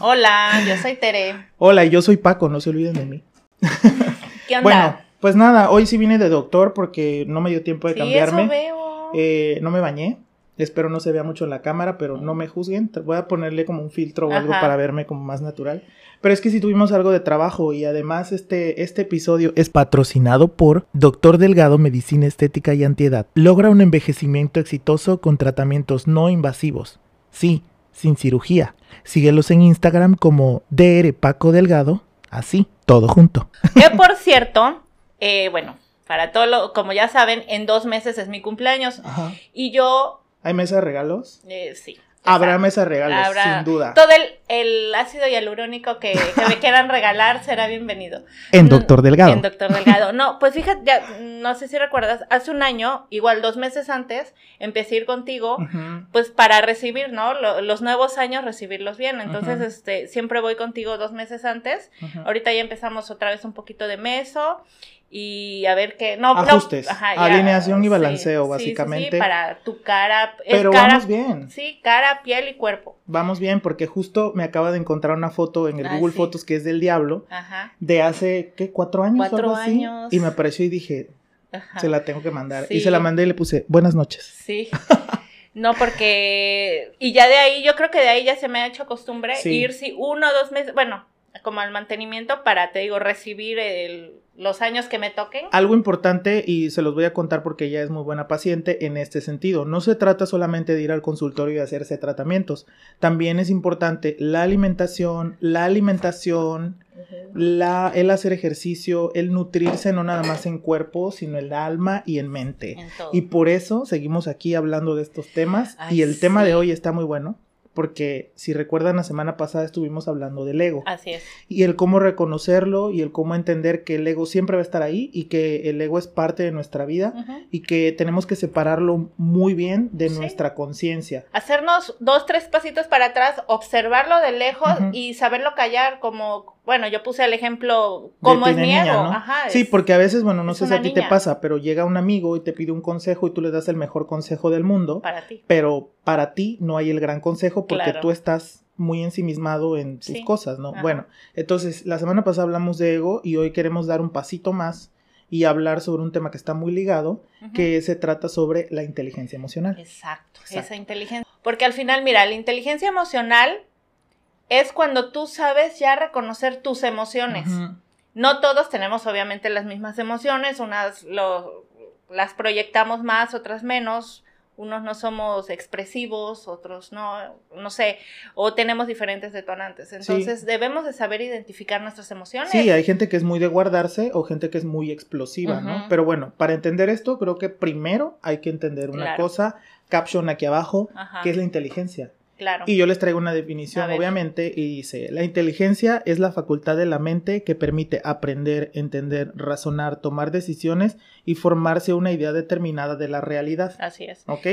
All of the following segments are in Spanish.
Hola, yo soy Tere. Hola, yo soy Paco, no se olviden de mí. ¿Qué onda? Bueno, pues nada, hoy sí vine de doctor porque no me dio tiempo de sí, cambiarme. eso veo. Eh, no me bañé. Espero no se vea mucho en la cámara, pero no me juzguen. Voy a ponerle como un filtro o algo para verme como más natural. Pero es que sí tuvimos algo de trabajo y además este, este episodio es patrocinado por Doctor Delgado Medicina Estética y Antiedad. Logra un envejecimiento exitoso con tratamientos no invasivos. Sí, sin cirugía. Síguelos en Instagram como DR Paco Delgado. Así, todo junto. Que por cierto, eh, bueno, para todo lo, como ya saben, en dos meses es mi cumpleaños. Ajá. Y yo, ¿Hay mesa de regalos? eh, sí. Habrá mesa regalos, Habrá- sin duda. Todo el, el ácido hialurónico que, que me quieran regalar será bienvenido. En Doctor Delgado. En Doctor Delgado. No, pues fíjate, ya, no sé si recuerdas, hace un año, igual dos meses antes, empecé a ir contigo, pues para recibir, ¿no? Lo- los nuevos años, recibirlos bien. Entonces, este, siempre voy contigo dos meses antes. Ahorita ya empezamos otra vez un poquito de meso y a ver qué. No, no, Ajustes, ya, alineación y balanceo, sí, básicamente. sí, para tu cara. Pero cara, vamos bien. Sí, cara, piel y cuerpo. Vamos bien, porque justo me acaba de encontrar una foto en el Ah, Google. Fotos que es del diablo, Ajá. de hace, ¿qué? ¿Cuatro años? o Cuatro algo así? años. Y me apareció y dije, ajá. se la tengo que mandar. Y se la mandé y le puse, buenas noches. Sí. No, porque. Y ya de ahí, yo creo que de ahí ya se me ha hecho costumbre ir, sí, uno o dos meses, bueno, como al mantenimiento para, te digo, recibir el- los años que me toquen. Algo importante, y se los voy a contar porque ella es muy buena paciente en este sentido. No se trata solamente de ir al consultorio y hacerse tratamientos. También es importante la alimentación, la alimentación, la, el hacer ejercicio, el nutrirse no nada más en cuerpo, sino en alma y en mente. En. Y por eso seguimos aquí hablando de estos temas. Ay, y el tema de hoy está muy bueno, porque si recuerdan, la semana pasada estuvimos hablando del ego. Así es. Y el cómo reconocerlo y el cómo entender que el ego siempre va a estar ahí y que el ego es parte de nuestra vida y que tenemos que separarlo muy bien de Sí. nuestra conciencia. Hacernos dos, tres pasitos para atrás, observarlo de lejos y saberlo callar, como, bueno, yo puse el ejemplo, como es ti de mi niña, ego. ¿no? Ajá, Sí, es- porque a veces, bueno, no sé si a ti te pasa, pero llega un amigo y te pide un consejo y tú le das el mejor consejo del mundo. Para ti. pero para ti no hay el gran consejo porque Claro. tú estás muy ensimismado en tus Sí. cosas, ¿no? Ajá. Bueno, entonces la semana pasada hablamos de ego y hoy queremos dar un pasito más y hablar sobre un tema que está muy ligado, que se trata sobre la inteligencia emocional. Exacto, Exacto. esa inteligencia. Porque al final, mira, la inteligencia emocional es cuando tú sabes ya reconocer tus emociones. No todos tenemos obviamente las mismas emociones, unas lo- las proyectamos más, otras menos. Unos no somos expresivos, otros no, no sé, o tenemos diferentes detonantes. Entonces debemos de saber identificar nuestras emociones. Sí, hay gente que es muy de guardarse o gente que es muy explosiva, ¿no? Pero bueno, para entender esto, creo que primero hay que entender una Claro. cosa, caption aquí abajo, Ajá, que es la inteligencia. Claro. Y yo les traigo una definición, obviamente, y dice, la inteligencia es la facultad de la mente que permite aprender, entender, razonar, tomar decisiones y formarse una idea determinada de la realidad. Así es. ¿Ok?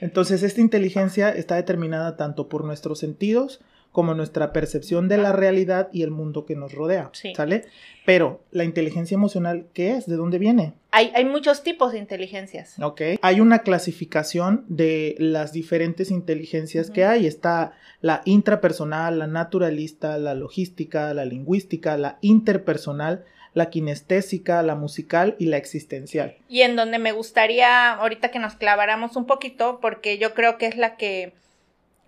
Entonces, esta inteligencia está determinada tanto por nuestros sentidos como nuestra percepción de la realidad y el mundo que nos rodea. Sí. ¿Sale? Pero, la inteligencia emocional, ¿qué es? ¿De dónde viene? Hay, hay muchos tipos de inteligencias. ¿ok? Hay una clasificación de las diferentes inteligencias que hay. Está la intrapersonal, la naturalista, la logística, la lingüística, la interpersonal, la kinestésica, la musical y la existencial. Y en donde me gustaría ahorita que nos claváramos un poquito, porque yo creo que es la que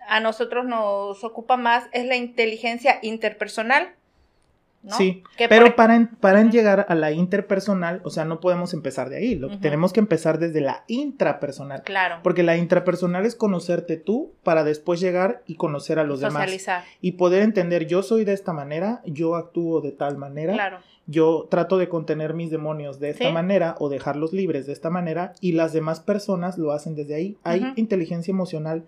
a nosotros nos ocupa más, es la inteligencia interpersonal. ¿no? Sí, Que pero por- para, en- para llegar a la interpersonal, o sea, no podemos empezar de ahí. Lo. Tenemos que empezar desde la intrapersonal. Claro. Porque la intrapersonal es conocerte tú para después llegar y conocer a los demás. socializar. Y poder entender, yo soy de esta manera, yo actúo de tal manera. Claro. yo trato de contener mis demonios de esta Sí. manera o dejarlos libres de esta manera y las demás personas lo hacen desde ahí. Hay inteligencia emocional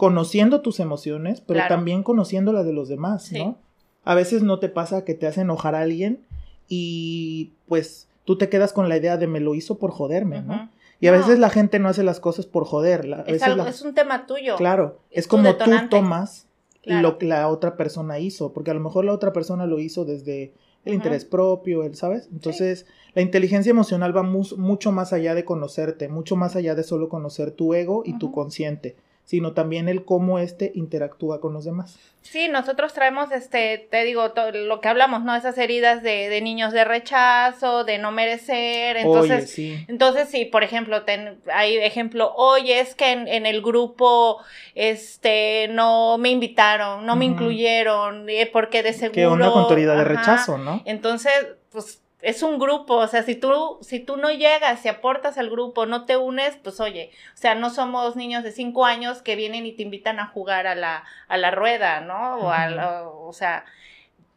conociendo tus emociones, pero Claro. también conociendo las de los demás, Sí. ¿no? A veces no te pasa que te hace enojar a alguien y pues tú te quedas con la idea de me lo hizo por joderme, ¿no? Y a No. veces la gente no hace las cosas por joder. la- a Es, veces algo, la- es un tema tuyo. Claro, es es tu como detonante. tú tomas Claro. lo que la otra persona hizo, porque a lo mejor la otra persona lo hizo desde el interés propio, el, ¿sabes? Entonces, la inteligencia emocional va mucho más allá de conocerte, mucho más allá de solo conocer tu ego y tu consciente. Sino también el cómo éste interactúa con los demás. Sí, nosotros traemos, este, te digo, todo lo que hablamos, ¿no? Esas heridas de, de niños de rechazo, de no merecer. Entonces, Oye, sí. entonces sí, por ejemplo, ten- hay ejemplo, oye, es que en, en el grupo, este, no me invitaron, no me Ujú. incluyeron, eh, porque de seguro. ¿Qué onda con tu herida de rechazo, no? Entonces, pues es un grupo, o sea, si tú, si tú no llegas, si aportas al grupo, no te unes, pues oye, o sea, no somos niños de cinco años que vienen y te invitan a jugar a la, a la rueda, ¿no? O, a la- o sea,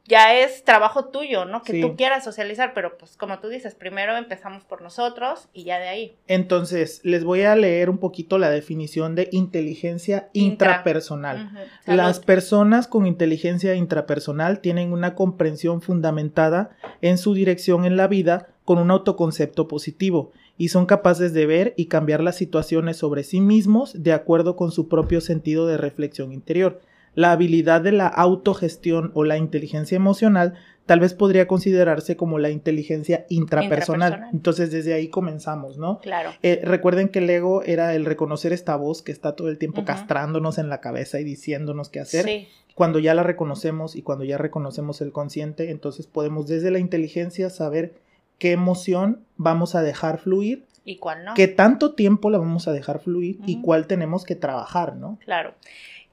ya es trabajo tuyo, ¿no? Que Sí. tú quieras socializar, pero pues como tú dices, primero empezamos por nosotros y ya de ahí. Entonces, les voy a leer un poquito la definición de inteligencia Intra. intrapersonal. Las personas con inteligencia intrapersonal tienen una comprensión fundamentada en su dirección en la vida con un autoconcepto positivo y son capaces de ver y cambiar las situaciones sobre sí mismos de acuerdo con su propio sentido de reflexión interior. La habilidad de la autogestión o la inteligencia emocional tal vez podría considerarse como la inteligencia intrapersonal. Intrapersonal. Entonces desde ahí comenzamos, ¿no? Claro. Eh, recuerden que el ego era el reconocer esta voz que está todo el tiempo castrándonos en la cabeza y diciéndonos qué hacer. Sí. Cuando ya la reconocemos y cuando ya reconocemos el consciente, entonces podemos desde la inteligencia saber qué emoción vamos a dejar fluir, ¿Y cuál no? qué tanto tiempo la vamos a dejar fluir y cuál tenemos que trabajar, ¿no? Claro.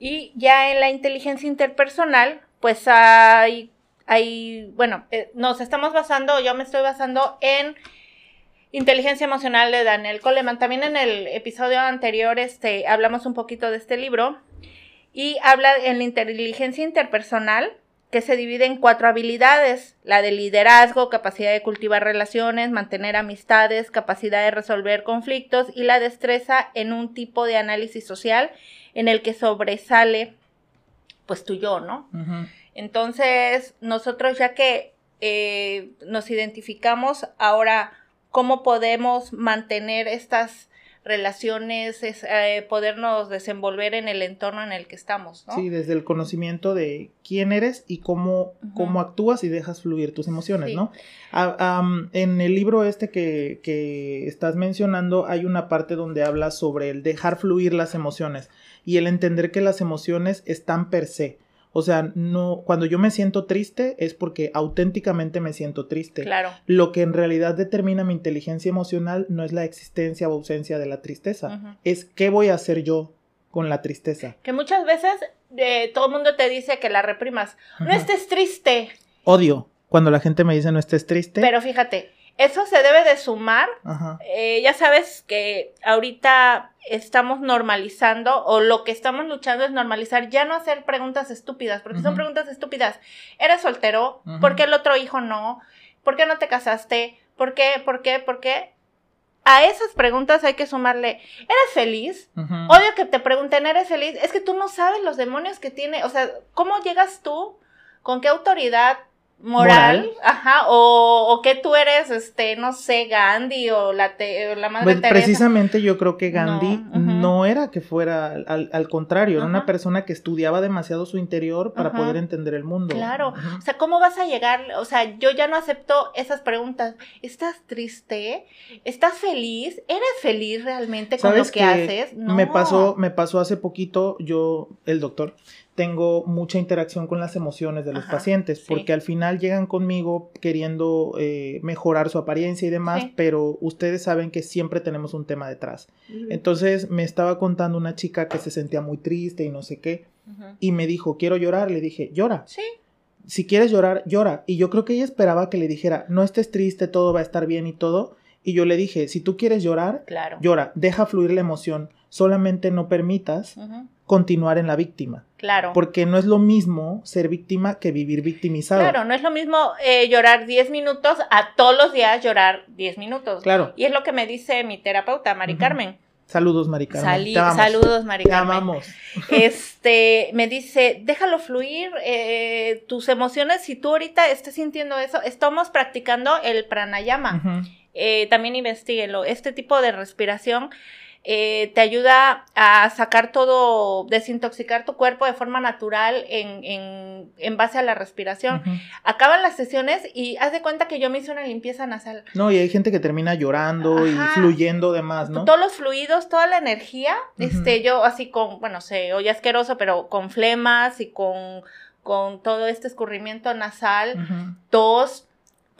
Y ya en la inteligencia interpersonal, pues hay, hay bueno, eh, nos estamos basando, yo me estoy basando en inteligencia emocional de Daniel Coleman. También en el episodio anterior este, hablamos un poquito de este libro y habla en la inteligencia interpersonal que se divide en cuatro habilidades, la de liderazgo, capacidad de cultivar relaciones, mantener amistades, capacidad de resolver conflictos y la destreza en un tipo de análisis social en el que sobresale pues tu yo, ¿no? Entonces, nosotros ya que eh, nos identificamos, ahora, ¿cómo podemos mantener estas relaciones, es, eh, podernos desenvolver en el entorno en el que estamos, ¿no? Sí, desde el conocimiento de quién eres y cómo, cómo actúas y dejas fluir tus emociones, Sí. ¿no? Ah, en el libro este que, que estás mencionando hay una parte donde habla sobre el dejar fluir las emociones y el entender que las emociones están per se. O sea, no, cuando yo me siento triste es porque auténticamente me siento triste. Claro. Lo que en realidad determina mi inteligencia emocional no es la existencia o ausencia de la tristeza, es qué voy a hacer yo con la tristeza. Que muchas veces eh, todo el mundo te dice que la reprimas. No estés triste, Odio cuando la gente me dice no estés triste. pero fíjate, eso se debe de sumar Ajá. Eh, ya sabes que ahorita estamos normalizando o lo que estamos luchando es normalizar ya no hacer preguntas estúpidas, porque son preguntas estúpidas. ¿Eres soltero? ¿Por qué el otro hijo no? ¿Por qué no te casaste? ¿Por qué? ¿Por qué? ¿Por qué? A esas preguntas hay que sumarle, ¿eres feliz? Ujú. Odio que te pregunten, ¿eres feliz? Es que tú no sabes los demonios que tiene, o sea, ¿cómo llegas tú? ¿Con qué autoridad moral? Moral. Ajá, o, o que tú eres, este, no sé, Gandhi o la, te- o la madre Pues, Teresa. precisamente yo creo que Gandhi No, era que fuera al, al- contrario, era una persona que estudiaba demasiado su interior para poder entender el mundo. Claro, o sea, ¿cómo vas a llegar? O sea, yo ya no acepto esas preguntas. ¿Estás triste? ¿Estás feliz? ¿Eres feliz realmente con lo ¿Sabes que qué? haces? No. Me pasó, me pasó hace poquito, yo, el doctor, tengo mucha interacción con las emociones de los Ajá, pacientes, sí. porque al final llegan conmigo queriendo eh, mejorar su apariencia y demás, Sí. pero ustedes saben que siempre tenemos un tema detrás. Entonces me estaba contando una chica que se sentía muy triste y no sé qué, y me dijo, quiero llorar, le dije, llora. Sí, si quieres llorar, llora. Y yo creo que ella esperaba que le dijera, no estés triste, todo va a estar bien y todo. Y yo le dije, si tú quieres llorar, claro. llora, deja fluir la emoción, solamente no permitas continuar en la víctima. Claro. Porque no es lo mismo ser víctima que vivir victimizado. Claro, no es lo mismo eh, llorar 10 minutos a todos los días llorar 10 minutos. Claro. Y es lo que me dice mi terapeuta, Mari. Carmen. Saludos, Mari Carmen. Te saludos, Mari Te Carmen. amamos. Este, me dice, déjalo fluir, eh, tus emociones, si tú ahorita estás sintiendo eso, estamos practicando el pranayama. Eh, también investiguenlo. Este tipo de respiración eh, te ayuda a sacar todo, desintoxicar tu cuerpo de forma natural en, en, en base a la respiración. Acaban las sesiones y haz de cuenta que yo me hice una limpieza nasal. No, y hay gente que termina llorando y fluyendo de más, ¿no? Todos los fluidos, toda la energía, este, yo así con, bueno, se oye asqueroso, pero con flemas y con, con todo este escurrimiento nasal, tos,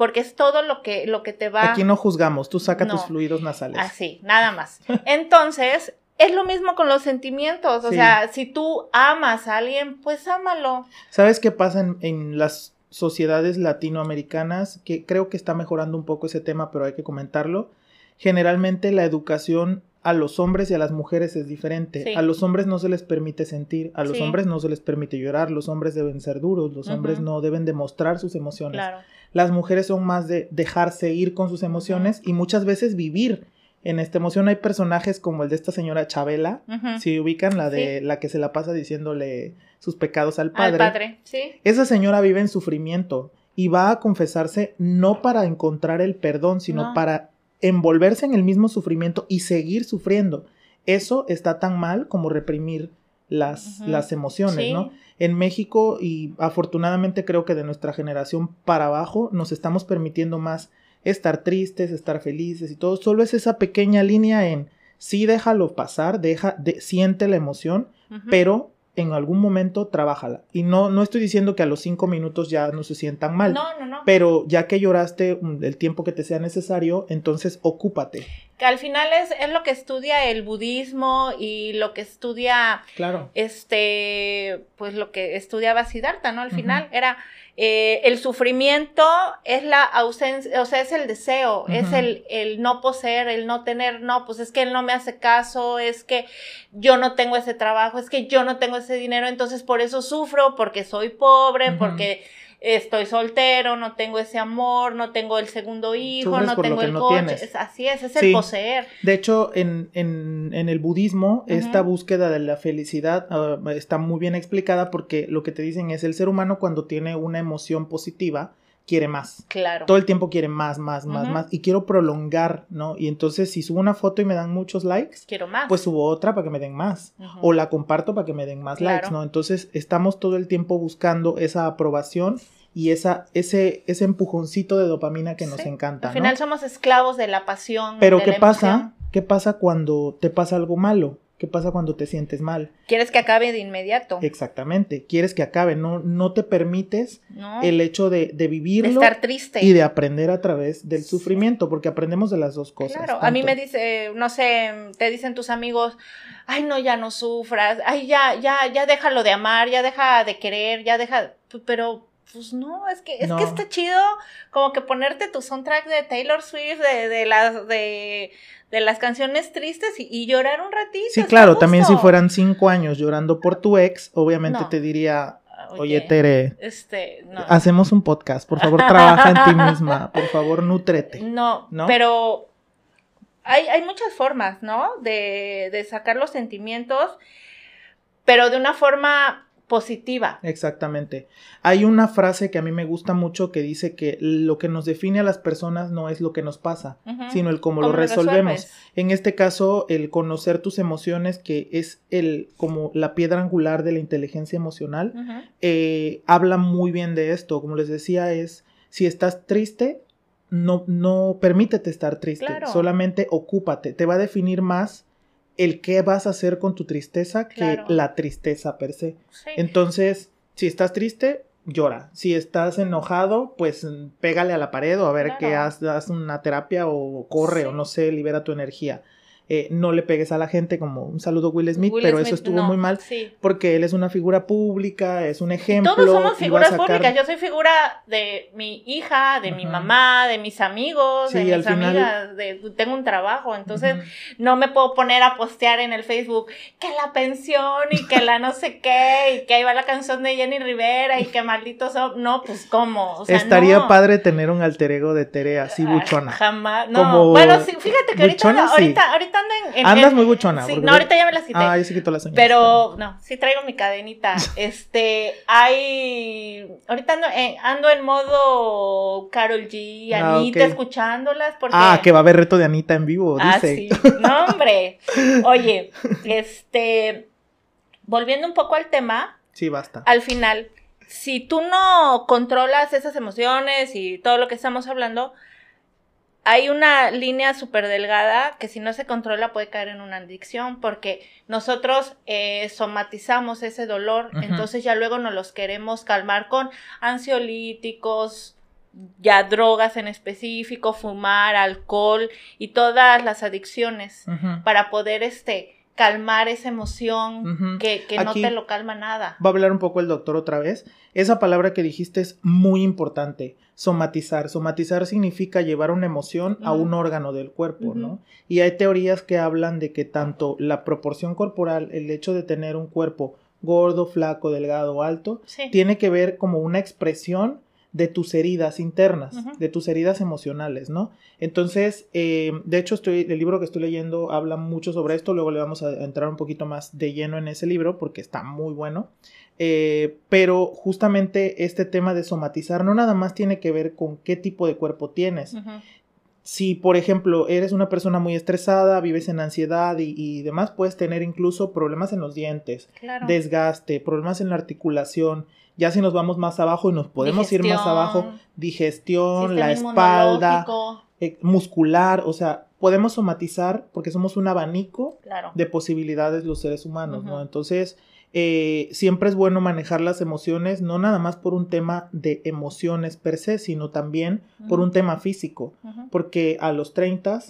porque es todo lo que, lo que te va... Aquí no juzgamos, tú saca tus fluidos nasales. Así, nada más. Entonces, es lo mismo con los sentimientos, o sea, si tú amas a alguien, pues ámalo. ¿Sabes qué pasa en, en, las sociedades latinoamericanas? Que creo que está mejorando un poco ese tema, pero hay que comentarlo. Generalmente la educación a los hombres y a las mujeres es diferente. A los hombres no se les permite sentir, a los hombres no se les permite llorar, los hombres deben ser duros, los hombres no deben demostrar sus emociones. Claro. Las mujeres son más de dejarse ir con sus emociones y muchas veces vivir en esta emoción. Hay personajes como el de esta señora Chabela, si ubican la de la que se la pasa diciéndole sus pecados al padre. Al padre, sí. Esa señora vive en sufrimiento y va a confesarse no para encontrar el perdón, sino para envolverse en el mismo sufrimiento y seguir sufriendo. Eso está tan mal como reprimir las, las emociones, ¿no? En México y afortunadamente creo que de nuestra generación para abajo nos estamos permitiendo más estar tristes, estar felices y todo. Solo es esa pequeña línea en sí déjalo pasar, deja, de, siente la emoción, pero en algún momento trabájala. Y no, no estoy diciendo que a los cinco minutos ya no se sientan mal. No, no, no. Pero ya que lloraste mm, el tiempo que te sea necesario, entonces ocúpate. Que al final es, es lo que estudia el budismo y lo que estudia. Claro. Este, pues lo que estudiaba Siddhartha, ¿no? Al final era eh, el sufrimiento es la ausencia, o sea, es el deseo, es el, el, no poseer, el no tener, no, pues es que él no me hace caso, es que yo no tengo ese trabajo, es que yo no tengo ese dinero, entonces por eso sufro, porque soy pobre, porque estoy soltero, no tengo ese amor, no tengo el segundo hijo, no tengo el coche. así es, es el poseer. De hecho, en, en, en el budismo, esta búsqueda de la felicidad ah, está muy bien explicada porque lo que te dicen es el ser humano cuando tiene una emoción positiva, quiere más. Claro. Todo el tiempo quiere más, más, más, más. Y quiero prolongar, ¿no? Y entonces, si subo una foto y me dan muchos likes, quiero más. Pues subo otra para que me den más. O la comparto para que me den más likes, ¿no? Entonces, estamos todo el tiempo buscando esa aprobación y esa, ese, ese empujoncito de dopamina que nos encanta. Al final somos esclavos de la pasión. Pero ¿qué pasa? ¿Qué pasa cuando te pasa algo malo? ¿Qué pasa cuando te sientes mal? Quieres que acabe de inmediato. Exactamente, quieres que acabe, no, no te permites el hecho de, de vivirlo. De estar triste. Y de aprender a través del sufrimiento, porque aprendemos de las dos cosas. Claro, a mí me dice, no sé, te dicen tus amigos, ay no, ya no sufras, ay ya, ya, ya déjalo de amar, ya deja de querer, ya deja, pero pues no, es que, es que está chido como que ponerte tu soundtrack de Taylor Swift, de, de las, de, de las canciones tristes y, llorar un ratito. Sí, claro, también si fueran cinco años llorando por tu ex, obviamente te diría, oye, Tere, este, hacemos un podcast, por favor trabaja en ti misma, por favor nutrete. No, no, pero hay, hay muchas formas, ¿no? De, de sacar los sentimientos, pero de una forma positiva. Exactamente. Hay una frase que a mí me gusta mucho que dice que lo que nos define a las personas no es lo que nos pasa, sino el cómo, lo resolvemos. En este caso, el conocer tus emociones, que es el como la piedra angular de la inteligencia emocional, eh, habla muy bien de esto. Como les decía, es si estás triste, no, no permítete estar triste, solamente ocúpate. Te va a definir más el qué vas a hacer con tu tristeza que la tristeza per se. Entonces, si estás triste, llora. Si estás enojado, pues pégale a la pared o a ver qué haz, haz una terapia o corre o no sé, libera tu energía. Eh, no le pegues a la gente como un saludo Will Smith, pero eso estuvo muy mal porque él es una figura pública, es un ejemplo. Todos somos figuras públicas, yo soy figura de mi hija, de mi mamá, de mis amigos, de mis amigas, de, tengo un trabajo, entonces no me puedo poner a postear en el Facebook que la pensión y que la no sé qué y que ahí va la canción de Jenny Rivera y que malditos son, no, pues cómo. Estaría padre tener un alter ego de Tere así buchona. Jamás, no. bueno, sí, fíjate que ahorita, ahorita, ahorita ando en... en- Andas en- muy buchona. Sí, no, ahorita ya me las quité. Ah, ya se quitó las uñas. Pero no, sí traigo mi cadenita. Este, hay. Ahorita ando, eh, ando en modo Carol G, Ah, Anita, escuchándolas. Porque... Ah, que va a haber reto de Anita en vivo, Ah, dice. sí. No, hombre. Oye, este. Volviendo un poco al tema, Sí, basta. al final, si tú no controlas esas emociones y todo lo que estamos hablando, hay una línea súper delgada que si no se controla puede caer en una adicción porque nosotros eh, somatizamos ese dolor, entonces ya luego nos los queremos calmar con ansiolíticos, ya drogas en específico, fumar, alcohol y todas las adicciones para poder este calmar esa emoción que, que no te lo calma nada. Va a hablar un poco el doctor otra vez. Esa palabra que dijiste es muy importante. Somatizar. Somatizar significa llevar una emoción a un órgano del cuerpo. ¿no? Y hay teorías que hablan de que tanto la proporción corporal, el hecho de tener un cuerpo gordo, flaco, delgado alto, Sí. tiene que ver como una expresión de tus heridas internas, de tus heridas emocionales, ¿no? Entonces, eh, de hecho, estoy, el libro que estoy leyendo habla mucho sobre esto, luego le vamos a entrar un poquito más de lleno en ese libro porque está muy bueno. Eh, pero justamente este tema de somatizar no nada más tiene que ver con qué tipo de cuerpo tienes. Si, por ejemplo, eres una persona muy estresada, vives en ansiedad y, y demás, puedes tener incluso problemas en los dientes, Claro. desgaste, problemas en la articulación. Ya si nos vamos más abajo y nos podemos ir más abajo, digestión, la espalda, eh, muscular, o sea, podemos somatizar porque somos un abanico Claro. de posibilidades los seres humanos, ¿no? Entonces, eh, siempre es bueno manejar las emociones, no nada más por un tema de emociones per se, sino también por un tema físico, porque a los 30,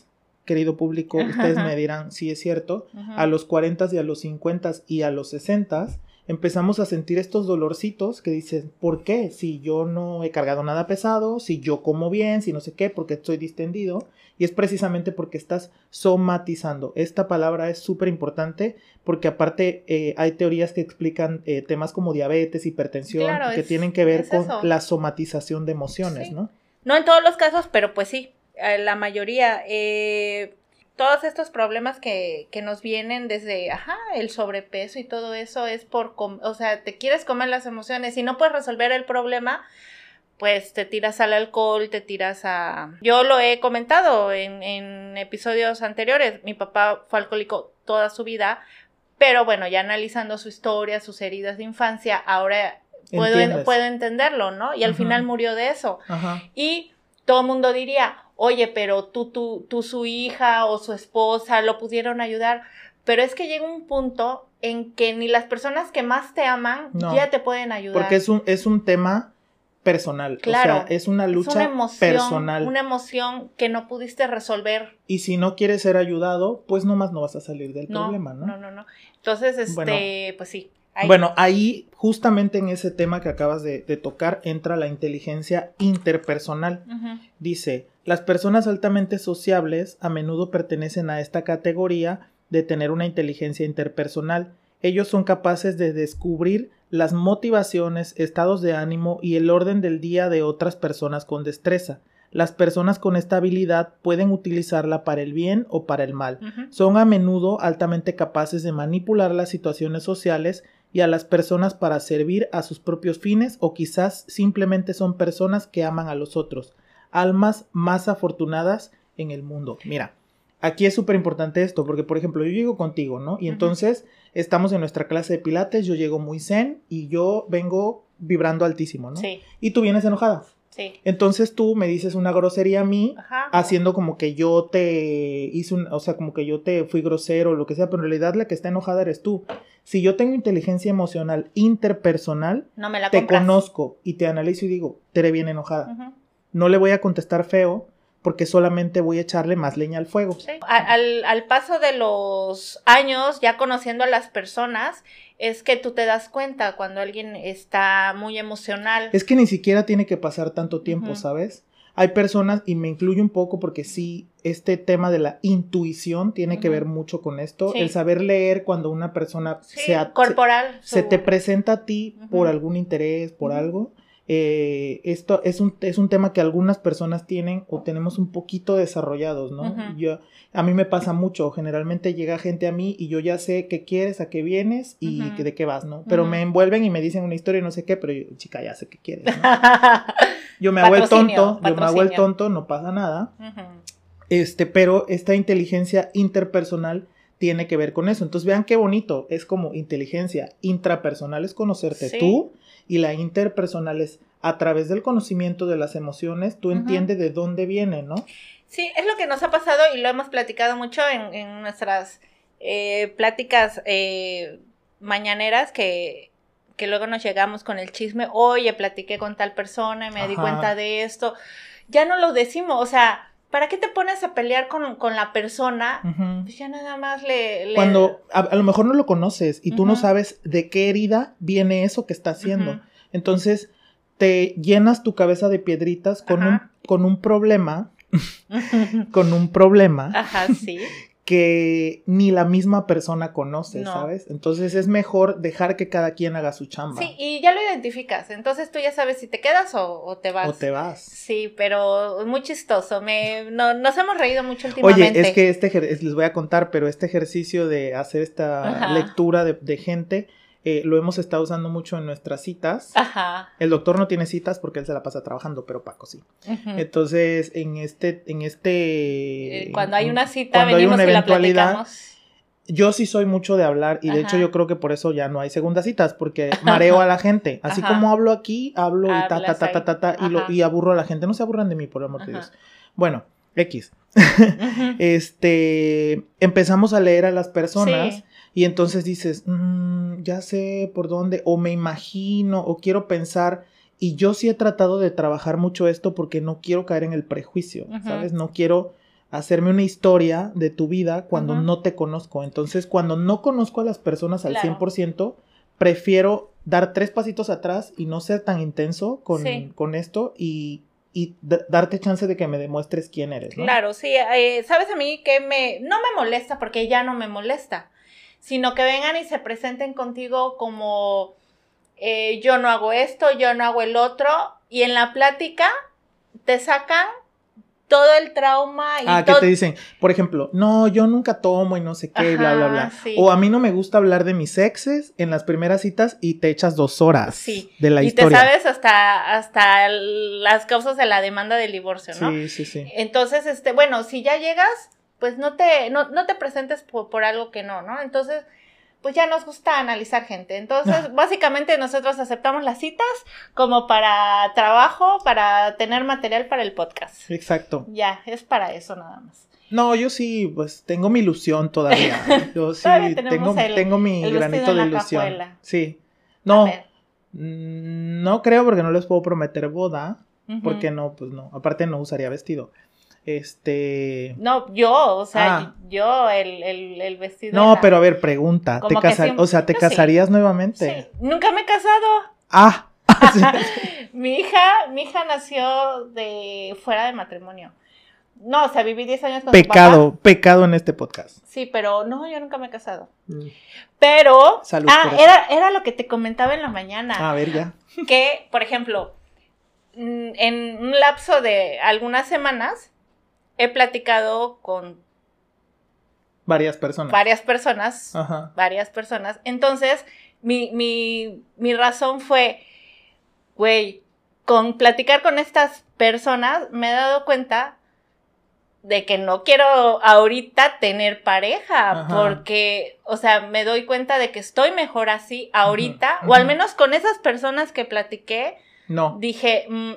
querido público, ustedes me dirán si es cierto, a los 40 y a los 50 y a los 60 empezamos a sentir estos dolorcitos que dicen, ¿por qué? Si yo no he cargado nada pesado, si yo como bien, si no sé qué, porque estoy distendido. Y es precisamente porque estás somatizando. Esta palabra es súper importante porque aparte eh, hay teorías que explican eh, temas como diabetes, hipertensión, Claro, que es- tienen que ver es con eso. la somatización de emociones, Sí. ¿no? No en todos los casos, pero pues sí, eh, la mayoría. eh, todos estos problemas que, que nos vienen desde, ajá, el sobrepeso y todo eso es por, com- o sea, te quieres comer las emociones y no puedes resolver el problema, pues te tiras al alcohol, te tiras a... Yo lo he comentado en, en episodios anteriores, mi papá fue alcohólico toda su vida, pero bueno, ya analizando su historia, sus heridas de infancia, ahora puedo, puedo entenderlo, ¿no? Y al final murió de eso. Y todo el mundo diría, oye, pero tú, tú, tú, su hija o su esposa lo pudieron ayudar. Pero es que llega un punto en que ni las personas que más te aman No. ya te pueden ayudar. Porque es un, es un tema personal. Claro. O sea, es una Es lucha una emoción, personal. una emoción que no pudiste resolver. Y si no quieres ser ayudado, pues nomás no vas a salir del No, problema, ¿no? no, no, no. Entonces, este, Bueno. pues sí. ahí- Bueno, ahí justamente en ese tema que acabas de, de tocar entra la inteligencia interpersonal. Dice, las personas altamente sociables a menudo pertenecen a esta categoría de tener una inteligencia interpersonal. Ellos son capaces de descubrir las motivaciones, estados de ánimo y el orden del día de otras personas con destreza. Las personas con esta habilidad pueden utilizarla para el bien o para el mal. Son a menudo altamente capaces de manipular las situaciones sociales y a las personas para servir a sus propios fines o quizás simplemente son personas que aman a los otros, almas más afortunadas en el mundo. Mira, aquí es súper importante esto porque por ejemplo yo llego contigo, ¿no? Y entonces estamos en nuestra clase de pilates, yo llego muy zen y yo vengo vibrando altísimo, ¿no? Sí, Y tú vienes enojada. sí. Entonces tú me dices una grosería a mí Ajá. haciendo como que yo te hice un, o sea, como que yo te fui grosero o lo que sea, pero en realidad la que está enojada eres tú. Si yo tengo inteligencia emocional interpersonal, No me la te compras. conozco y te analizo y digo, Tere viene enojada. Ujú. No le voy a contestar feo porque solamente voy a echarle más leña al fuego. Sí. Al, al paso de los años, ya conociendo a las personas, es que tú te das cuenta cuando alguien está muy emocional. Es que ni siquiera tiene que pasar tanto tiempo. ¿sabes? Hay personas, y me incluyo un poco porque sí, este tema de la intuición tiene que ver mucho con esto. Sí. el saber leer cuando una persona Sí, se, corporal. se su- te presenta a ti por algún interés, por algo, eh, esto es un, es un tema que algunas personas tienen o tenemos un poquito desarrollados, ¿no? Ujú. yo, a mí me pasa mucho, generalmente llega gente a mí y yo ya sé qué quieres, a qué vienes y Ujú. que- de qué vas, ¿no? Pero Ujú. me envuelven y me dicen una historia y no sé qué, pero yo, chica, ya sé qué quieres, ¿no? Yo me hago el Patrocinio, tonto, yo me hago el patrocinio. tonto, no pasa nada. Este, pero esta inteligencia interpersonal tiene que ver con eso. Entonces vean qué bonito, es como inteligencia intrapersonal es conocerte Sí. tú y la interpersonal es a través del conocimiento de las emociones, tú entiendes de dónde viene, ¿no? Sí, es lo que nos ha pasado y lo hemos platicado mucho en, en nuestras eh, pláticas eh, mañaneras que, que luego nos llegamos con el chisme, oye, platiqué con tal persona y me di cuenta de esto. Ya no lo decimos, o sea, ¿para qué te pones a pelear con, con la persona? Pues ya nada más le... le- Cuando a, a lo mejor no lo conoces y tú no sabes de qué herida viene eso que está haciendo. Entonces te llenas tu cabeza de piedritas con, un, con un problema, con un problema Ajá, sí. Que ni la misma persona conoce, No. ¿sabes? Entonces es mejor dejar que cada quien haga su chamba. Sí, y ya lo identificas, entonces tú ya sabes si te quedas o, o te vas. O te vas. Sí, pero muy chistoso. Me, no, nos hemos reído mucho últimamente. Oye, es que este les voy a contar, pero este ejercicio de hacer esta Ajá. lectura de, de gente eh, lo hemos estado usando mucho en nuestras citas. Ajá. El doctor no tiene citas porque él se la pasa trabajando, pero Paco sí. Entonces, en este, en este. Eh, Cuando hay una cita, cuando hay venimos una y la eventualidad, platicamos. Yo sí soy mucho de hablar y de hecho yo creo que por eso ya no hay segundas citas porque mareo a la gente. Así Ajá. como hablo aquí, hablo y ta ta ta ta ta, ta, y, lo, y aburro a la gente. No se aburran de mí, por el amor de. Dios. Bueno, X. Este, empezamos a leer a las personas Sí. Y entonces dices, "Mm, ya sé por dónde, o me imagino, o quiero pensar. Y yo sí he tratado de trabajar mucho esto porque no quiero caer en el prejuicio. ¿sabes? No quiero hacerme una historia de tu vida cuando no te conozco. Entonces, cuando no conozco a las personas al Claro. 100%, prefiero dar tres pasitos atrás y no ser tan intenso con, Sí. con esto y, y darte chance de que me demuestres quién eres, ¿no? Claro, sí. eh, ¿Sabes a mí que me... No me molesta porque ya no me molesta, sino que vengan y se presenten contigo como eh, yo no hago esto, yo no hago el otro, y en la plática te sacan todo el trauma y Ah, que te dicen, por ejemplo, no, yo nunca tomo y no sé qué, bla, bla, bla. Sí. O a mí no me gusta hablar de mis exes en las primeras citas y te echas dos horas Sí. de la y historia. te sabes hasta, hasta las causas de la demanda del divorcio, ¿no? Sí, sí, sí. Entonces, este, bueno, si ya llegas, pues no te, no, no te presentes por, por algo que no, ¿no? Entonces, pues ya nos gusta analizar gente. Entonces, básicamente nosotros aceptamos las citas como para trabajo, para tener material para el podcast. Exacto. Ya, es para eso nada más. No, yo sí, pues tengo mi ilusión todavía. Yo sí Todavía tengo, el- tengo mi el granito en de la ilusión. cajuela. Sí. No, mm, no creo porque no les puedo prometer boda, porque no, pues no. Aparte no usaría vestido. Este. No, yo, o sea, Ah. yo, el, el, el vestido. No, era- pero a ver, pregunta. ¿Te casar- O sea, ¿te yo sí. casarías nuevamente? Sí, nunca me he casado. Ah. Mi hija, mi hija nació de fuera de matrimonio. No, o sea, viví 10 años con papá. pecado, pecado en este podcast. Sí, pero no, yo nunca me he casado. Mm. Pero, Salud ah, era, era lo que te comentaba en la mañana. A ver, ya. Que, por ejemplo, mm, en un lapso de algunas semanas, he platicado con Varias personas. varias personas, Ajá. varias personas. Entonces, mi, mi, mi razón fue, güey, con platicar con estas personas me he dado cuenta de que no quiero ahorita tener pareja, Ajá. porque, o sea, me doy cuenta de que estoy mejor así ahorita, o al menos con esas personas que platiqué, No. dije, mm,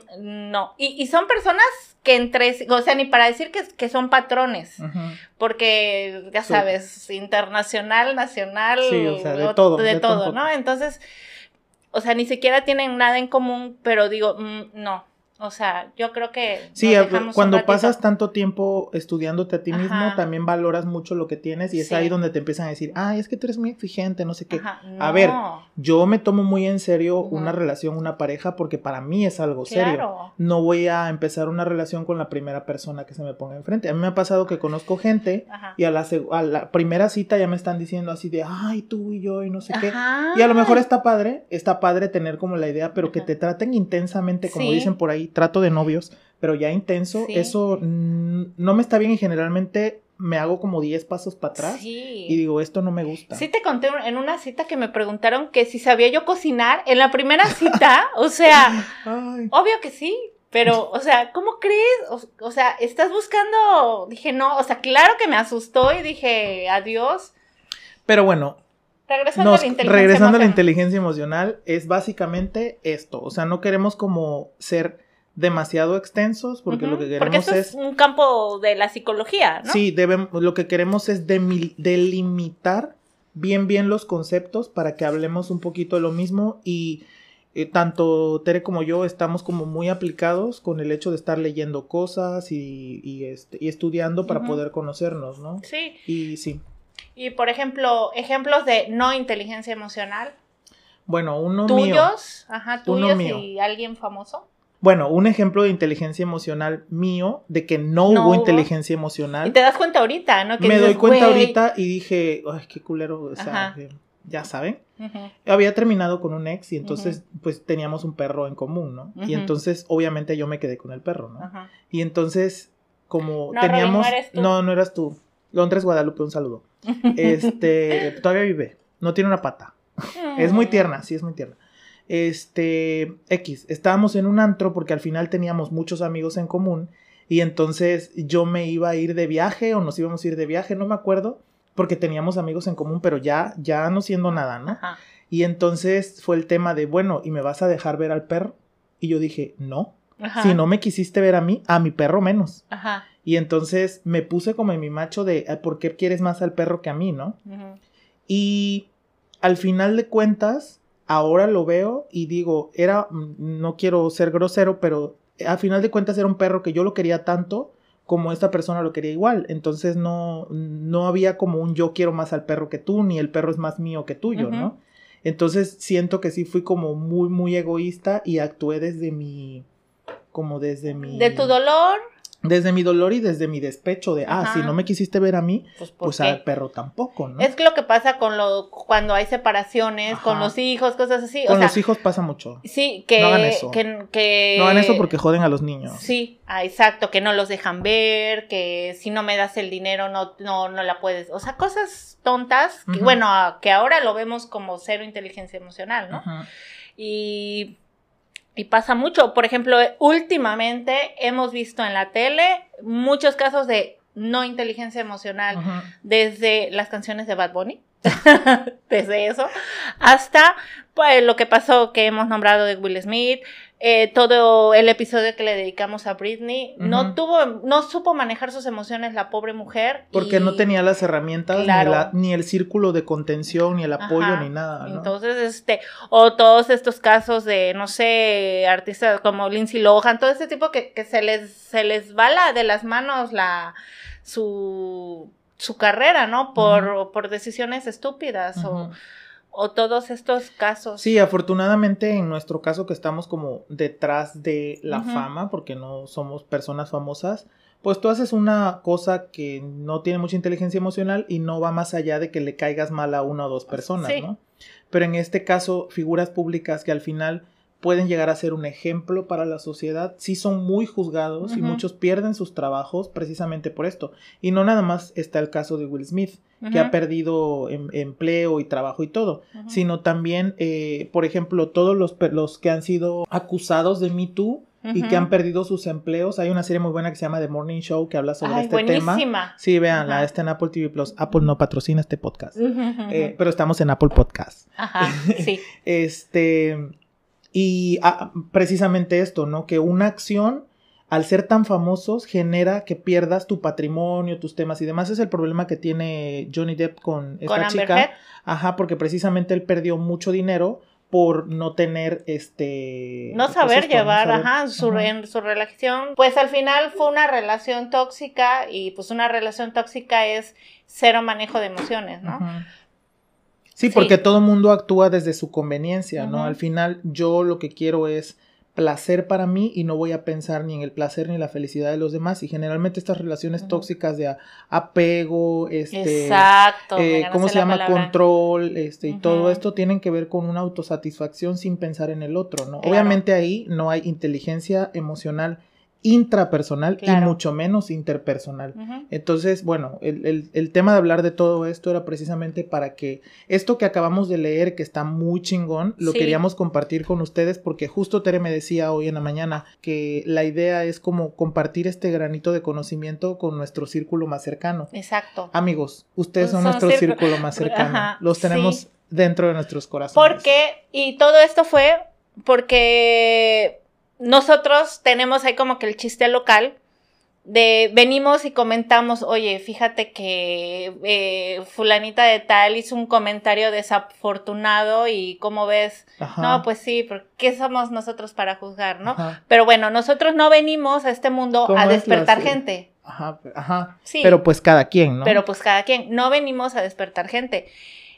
no. Y, y son personas que entre, o sea, ni para decir que, que son patrones, porque ya Sí. sabes, internacional, nacional, Sí, o sea, de o- todo, de de todo. ¿no? Entonces, o sea, ni siquiera tienen nada en común, pero digo, mm, no. O sea, yo creo que... Sí, cuando pasas tanto tiempo estudiándote a ti mismo, también valoras mucho lo que tienes y es ahí donde te empiezan a decir, ay, es que tú eres muy exigente, no sé qué. A ver, yo me tomo muy en serio una relación, una pareja, porque para mí es algo serio. No voy a empezar una relación con la primera persona que se me ponga enfrente. A mí me ha pasado que conozco gente y a la, a la primera cita ya me están diciendo así de, ay, tú y yo y no sé qué. Y a lo mejor está padre, está padre tener como la idea, pero que te traten intensamente, como dicen por ahí trato de novios, pero ya intenso, eso no me está bien y generalmente me hago como 10 pasos para atrás y digo, esto no me gusta. Sí, te conté en una cita que me preguntaron que si sabía yo cocinar. En la primera cita, o sea, obvio que sí, pero, o sea, ¿cómo crees? O, sea, estás buscando, dije, no, o sea, claro que me asustó y dije, adiós. Pero bueno. Regresando, a, la inteligencia regresando a la inteligencia emocional, es básicamente esto. O sea, no queremos como ser demasiado extensos porque lo que queremos porque esto es, un campo de la psicología, ¿no? Sí, debemos, lo que queremos es delimitar bien bien los conceptos para que hablemos un poquito de lo mismo y eh, tanto Tere como yo estamos como muy aplicados con el hecho de estar leyendo cosas y, y, este, y estudiando para poder conocernos, ¿no? Sí. Y sí. Y por ejemplo, ejemplos de no inteligencia emocional. Bueno, uno ¿Tuyos? mío. Ajá, tuyos y alguien famoso. Bueno, un ejemplo de inteligencia emocional mío, de que no, hubo, inteligencia emocional. Y te das cuenta ahorita, ¿no? me doy cuenta ahorita y dije, ay, qué culero, o sea, ya saben. Había terminado con un ex y entonces, pues teníamos un perro en común, ¿no? Y entonces, obviamente, yo me quedé con el perro, ¿no? Y entonces, como teníamos. no, no eras tú. Londres, Guadalupe, un saludo. Este, todavía vive. No tiene una pata. Es muy tierna, sí, es muy tierna este, X, estábamos en un antro porque al final teníamos muchos amigos en común y entonces yo me iba a ir de viaje o nos íbamos a ir de viaje, no me acuerdo, porque teníamos amigos en común, pero ya, ya no siendo nada, ¿no? Y entonces fue el tema de, bueno, ¿y me vas a dejar ver al perro? Y yo dije, no, si no me quisiste ver a mí, a mi perro menos. Y entonces me puse como en mi macho de, ¿por qué quieres más al perro que a mí, no? Y al final de cuentas, ahora lo veo y digo, era, no quiero ser grosero, pero a final de cuentas era un perro que yo lo quería tanto como esta persona lo quería igual. Entonces no, no había como un yo quiero más al perro que tú, ni el perro es más mío que tuyo, ¿no? Entonces siento que sí fui como muy, muy egoísta y actué desde mi, como desde mi... De tu dolor desde mi dolor y desde mi despecho de, ah, si no me quisiste ver a mí, pues, pues al perro tampoco, ¿no? Es lo que pasa con lo, cuando hay separaciones, con los hijos, cosas así. Con los hijos pasa mucho. Sí, que... No hagan eso. Que, No hagan eso porque joden a los niños. Sí, ah, exacto, que no los dejan ver, que si no me das el dinero no, no, no la puedes... O sea, cosas tontas, que bueno, que ahora lo vemos como cero inteligencia emocional, ¿no? Y y pasa mucho. Por ejemplo, últimamente hemos visto en la tele muchos casos de no inteligencia emocional, desde las canciones de Bad Bunny, desde eso, hasta pues, lo que pasó que hemos nombrado de Will Smith, eh, todo el episodio que le dedicamos a Britney, no tuvo, no supo manejar sus emociones la pobre mujer. Porque no tenía las herramientas, ni, el círculo de contención, ni el apoyo, ni nada. Entonces, este, o todos estos casos de, no sé, artistas como Lindsay Lohan, todo ese tipo que, que se les, se les va de las manos la, su, su carrera, ¿no? Por, por decisiones estúpidas o o todos estos casos. Sí, afortunadamente en nuestro caso que estamos como detrás de la fama, porque no somos personas famosas, pues tú haces una cosa que no tiene mucha inteligencia emocional y no va más allá de que le caigas mal a una o dos personas, ¿no? Pero en este caso, figuras públicas que al final pueden llegar a ser un ejemplo para la sociedad, sí son muy juzgados y muchos pierden sus trabajos precisamente por esto. Y no nada más está el caso de Will Smith, que ha perdido em, empleo y trabajo y todo, sino también, eh, por ejemplo, todos los, los que han sido acusados de Me Too, y que han perdido sus empleos. Hay una serie muy buena que se llama The Morning Show que habla sobre este tema. Sí, veanla, está en Apple TV Plus. Apple no patrocina este podcast, eh, pero estamos en Apple Podcast. Ajá, sí. este, y ah, precisamente esto, ¿no? Que una acción, al ser tan famosos, genera que pierdas tu patrimonio, tus temas y demás. Es el problema que tiene Johnny Depp con esta chica. Ajá, porque precisamente él perdió mucho dinero por no tener este... No pues saber esto, no llevar, saber- ajá, su, Ajá. en su relación. Pues al final fue una relación tóxica y pues una relación tóxica es cero manejo de emociones, ¿no? Sí, Sí. porque todo mundo actúa desde su conveniencia, ¿no? Al final yo lo que quiero es placer para mí y no voy a pensar ni en el placer ni en la felicidad de los demás y generalmente estas relaciones tóxicas de apego, este, Exacto. eh, ¿cómo se la llama? palabra. Control, este, y todo esto tienen que ver con una autosatisfacción sin pensar en el otro, ¿no? Claro. Obviamente ahí no hay inteligencia emocional intrapersonal y mucho menos interpersonal. Entonces, bueno, el, el- el tema de hablar de todo esto era precisamente para que esto que acabamos de leer, que está muy chingón, lo Sí. queríamos compartir con ustedes porque justo Tere me decía hoy en la mañana que la idea es como compartir este granito de conocimiento con nuestro círculo más cercano. Exacto. Amigos, ustedes son Son nuestro círculo- círculo más cercano. Ajá, Los tenemos sí. dentro de nuestros corazones. Porque, y todo esto fue porque nosotros tenemos ahí como que el chiste local de venimos y comentamos, oye, fíjate que eh, fulanita de tal hizo un comentario desafortunado y cómo ves, Ajá, no, pues sí, porque ¿qué somos nosotros para juzgar, no? Ajá, Pero bueno, nosotros no venimos a este mundo ¿Cómo a la despertar gente. ajá, ajá. Sí. Pero pues cada quien, ¿no? Pero pues cada quien, no venimos a despertar gente.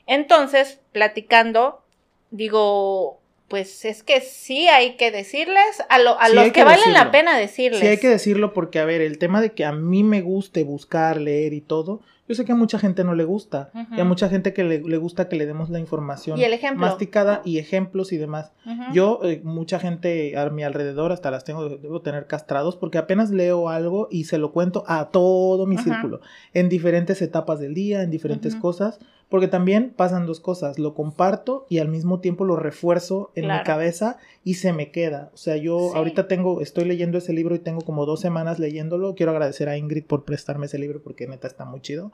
Entonces, platicando, digo, pues es que sí hay que decirles a, lo- a Sí, los que, que valen la pena decirles. Sí, hay que decirlo porque, a ver, el tema de que a mí me guste buscar, leer y todo, yo sé que a mucha gente no le gusta. Y a mucha gente que le, le gusta que le demos la información Y el masticada y ejemplos y demás. Yo, eh, mucha gente a mi alrededor, hasta las tengo, debo tener castrados, porque apenas leo algo y se lo cuento a todo mi círculo, en diferentes etapas del día, en diferentes cosas, porque también pasan dos cosas, lo comparto y al mismo tiempo lo refuerzo en mi cabeza y se me queda. O sea, yo Sí. ahorita tengo, estoy leyendo ese libro y tengo como dos semanas leyéndolo. Quiero agradecer a Ingrid por prestarme ese libro porque neta está muy chido.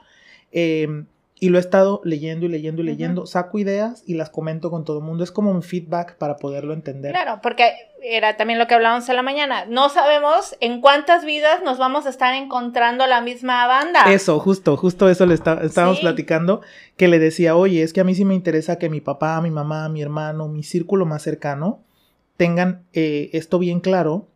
Eh, y lo he estado leyendo y leyendo y leyendo. Saco ideas y las comento con todo el mundo. Es como un feedback para poderlo entender. Claro, porque era también lo que hablábamos en la mañana. No sabemos en cuántas vidas nos vamos a estar encontrando la misma banda. Eso, justo, justo eso le está- estábamos Sí. platicando, que le decía, oye, es que a mí sí me interesa que mi papá, mi mamá, mi hermano, mi círculo más cercano tengan eh, esto bien claro,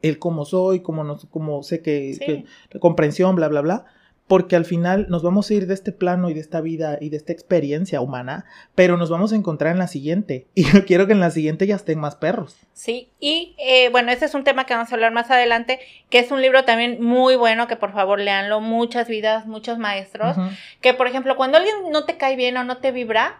el cómo soy, cómo, no, cómo sé que, Sí. que- comprensión, bla, bla, bla, porque al final nos vamos a ir de este plano y de esta vida y de esta experiencia humana, pero nos vamos a encontrar en la siguiente, y yo quiero que en la siguiente ya estén más perros. Sí, y eh, bueno, ese es un tema que vamos a hablar más adelante, que es un libro también muy bueno, que por favor leanlo, muchas vidas, muchos maestros, que por ejemplo, cuando alguien no te cae bien o no te vibra,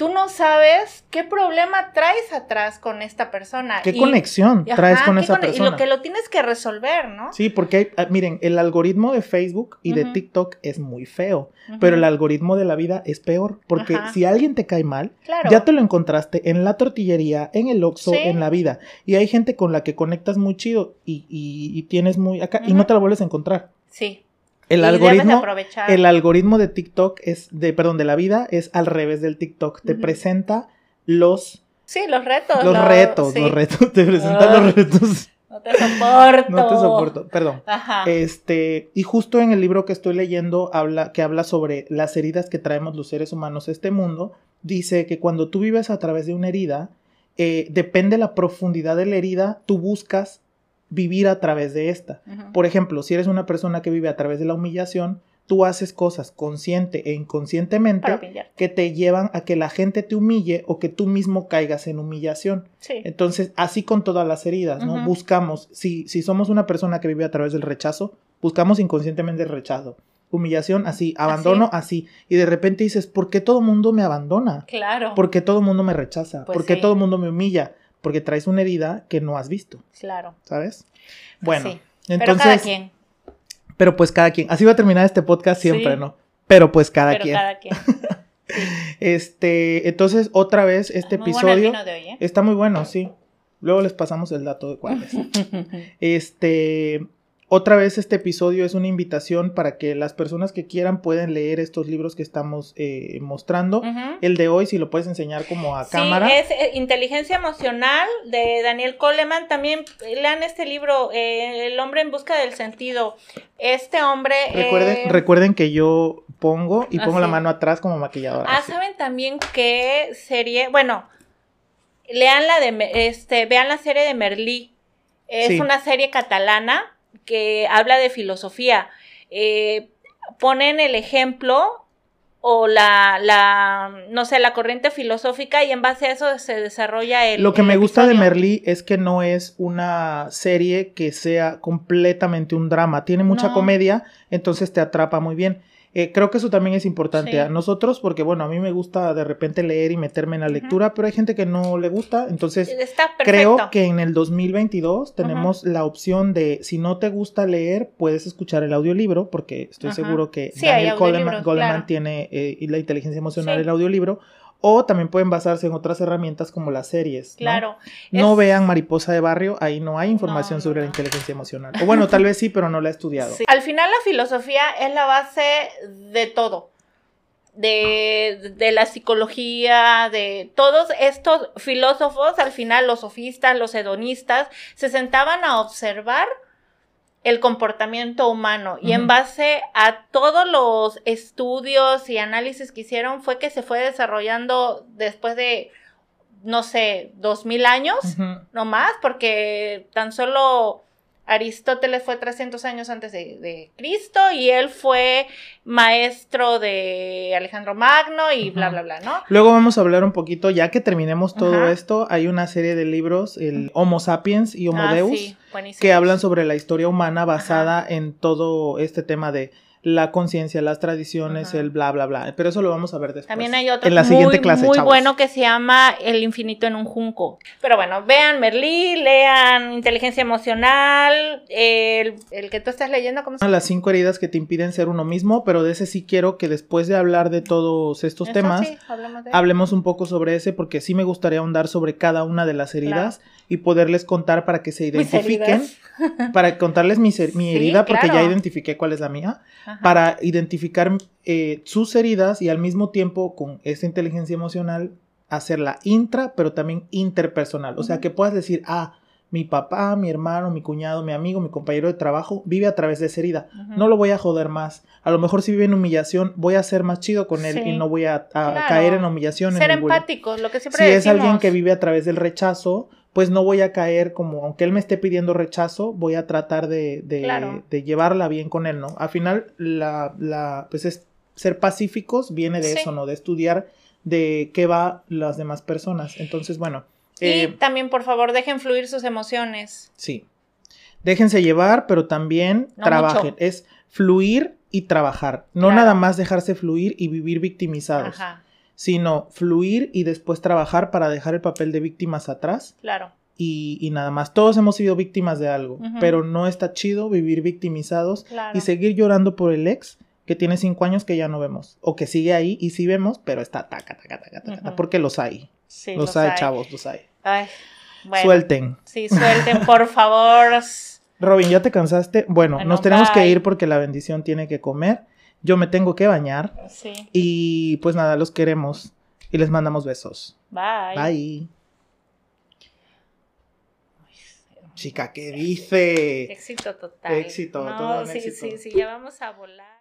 tú no sabes qué problema traes atrás con esta persona. ¿Qué Y- conexión traes con esa persona? Y lo que lo tienes que resolver, ¿no? Sí, porque hay- ah, miren, el algoritmo de Facebook y de. TikTok es muy feo, pero el algoritmo de la vida es peor, porque Ajá. si alguien te cae mal, Claro. ya te lo encontraste en la tortillería, en el Oxxo, Sí. en la vida, y hay gente con la que conectas muy chido y, y- y tienes muy acá, y no te la vuelves a encontrar. Sí. El Y de algoritmo, aprovechar. el algoritmo de TikTok es, de, perdón, de la vida es al revés del TikTok, te presenta los, Sí, los retos. los lo- retos, sí. los retos, te presenta los retos, No te soporto. no te soporto, perdón. Ajá. Este, y justo en el libro que estoy leyendo, habla, que habla sobre las heridas que traemos los seres humanos a este mundo, dice que cuando tú vives a través de una herida, eh, depende la profundidad de la herida, tú buscas vivir a través de esta. Por ejemplo, si eres una persona que vive a través de la humillación, tú haces cosas consciente e inconscientemente que te llevan a que la gente te humille o que tú mismo caigas en humillación. Sí. Entonces, así con todas las heridas, ¿no? Buscamos, si, si somos una persona que vive a través del rechazo, buscamos inconscientemente el rechazo. Humillación, así, abandono, así. Y de repente dices, ¿por qué todo el mundo me abandona? Claro. ¿Por qué todo el mundo me rechaza? Pues ¿Por qué sí. todo el mundo me humilla? Porque traes una herida que no has visto, Claro. ¿sabes? Bueno, Sí. Pero entonces, cada quien. pero pues cada quien. Así va a terminar este podcast siempre, Sí. ¿no? Pero pues cada pero quien. cada quien. Este, entonces, otra vez, este Muy bueno el episodio vino de hoy, ¿eh? está muy bueno, sí. Luego les pasamos el dato de cuál es. Este, otra vez este episodio es una invitación para que las personas que quieran pueden leer estos libros que estamos eh, mostrando. El de hoy, si lo puedes enseñar como a Sí, cámara. es eh, Inteligencia Emocional de Daniel Coleman. También eh, lean este libro, eh, El hombre en busca del sentido. Este hombre... Recuerden, recuerden que yo pongo y pongo la mano atrás como maquilladora. Ah, así. ¿saben también qué serie? Bueno, lean la de, este, vean la serie de Merlí. Es una serie catalana que habla de filosofía. Eh, ponen el ejemplo o la, la, no sé, la corriente filosófica y en base a eso se desarrolla el... Lo que me gusta de Merlí es que no es una serie que sea completamente un drama, tiene mucha comedia, entonces te atrapa muy bien. Eh, creo que eso también es importante a nosotros porque, bueno, a mí me gusta de repente leer y meterme en la lectura, pero hay gente que no le gusta. Entonces, creo que en el 2022 tenemos la opción de, si no te gusta leer, puedes escuchar el audiolibro, porque estoy seguro que Daniel Goleman, tiene eh, la inteligencia emocional, el audiolibro o también pueden basarse en otras herramientas como las series. Claro. No, vean Mariposa de Barrio, ahí no hay información sobre la inteligencia emocional. O bueno, tal vez sí, pero no la he estudiado. Al final la filosofía es la base de todo. De, de, la psicología, de todos estos filósofos, al final los sofistas, los hedonistas, se sentaban a observar el comportamiento humano. Y en base a todos los estudios y análisis que hicieron fue que se fue desarrollando después de, no sé, dos mil años, no más, porque tan solo Aristóteles fue 300 años antes de, Cristo y él fue maestro de Alejandro Magno y bla, bla, bla, ¿no? Luego vamos a hablar un poquito, ya que terminemos todo esto, hay una serie de libros, el Homo sapiens y Homo ah, Deus, que hablan sobre la historia humana basada en todo este tema de la conciencia, las tradiciones, el bla, bla, bla. Pero eso lo vamos a ver después. También hay otro en la siguiente muy, clase, muy bueno que se llama El infinito en un junco. Pero bueno, vean Merlí, lean Inteligencia Emocional, el, que tú estás leyendo, ¿cómo se llama? Las cinco heridas que te impiden ser uno mismo, pero de ese sí quiero que después de hablar de todos estos temas, hablemos un poco sobre ese, porque sí me gustaría ahondar sobre cada una de las heridas y poderles contar para que se identifiquen, para contarles mi, mi herida, porque ya identifiqué cuál es la mía para identificar eh, sus heridas y al mismo tiempo con esta inteligencia emocional hacerla intra, pero también interpersonal. O sea, que puedas decir, ah, mi papá, mi hermano, mi cuñado, mi amigo, mi compañero de trabajo vive a través de esa herida. No lo voy a joder más. A lo mejor si vive en humillación, voy a ser más chido con él y no voy a, caer en humillación. Ser empático, lo que siempre Si es alguien que vive a través del rechazo, pues no voy a caer como, aunque él me esté pidiendo rechazo, voy a tratar de, de, llevarla bien con él, ¿no? Al final, la, la, pues es ser pacíficos viene de eso, ¿no? De estudiar de qué va las demás personas. Entonces, bueno. Y eh, también, por favor, dejen fluir sus emociones. Sí. Déjense llevar, pero también trabajen. Es fluir y trabajar. No nada más dejarse fluir y vivir victimizados. Ajá sino fluir y después trabajar para dejar el papel de víctimas atrás. Claro. Y, nada más. Todos hemos sido víctimas de algo, pero no está chido vivir victimizados y seguir llorando por el ex que tiene cinco años que ya no vemos, o que sigue ahí y sí vemos, pero está taca, taca, taca, taca, porque los hay. Sí, los, hay, chavos, los hay. Ay, bueno, suelten. Sí, suelten, por favor. Robin, ¿ya te cansaste? Bueno, nos tenemos que ir porque la bendición tiene que comer. Yo me tengo que bañar. Sí. Y pues nada, los queremos. Y les mandamos besos. Bye. Bye. Chica, ¿qué dice? Éxito total. Éxito, no, sí, sí, sí, ya vamos a volar.